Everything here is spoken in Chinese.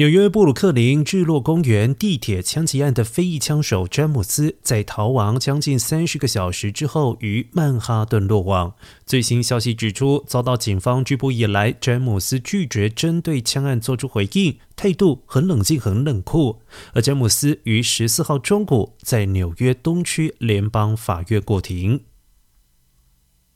纽约布鲁克林日落公园地铁枪击案的非裔枪手詹姆斯，在逃亡将近三十个小时之后，于曼哈顿落网。最新消息指出，遭到警方拘捕以来，詹姆斯拒绝针对枪案做出回应，态度很冷静、很冷酷。而詹姆斯于十四号中午在纽约东区联邦法院过庭。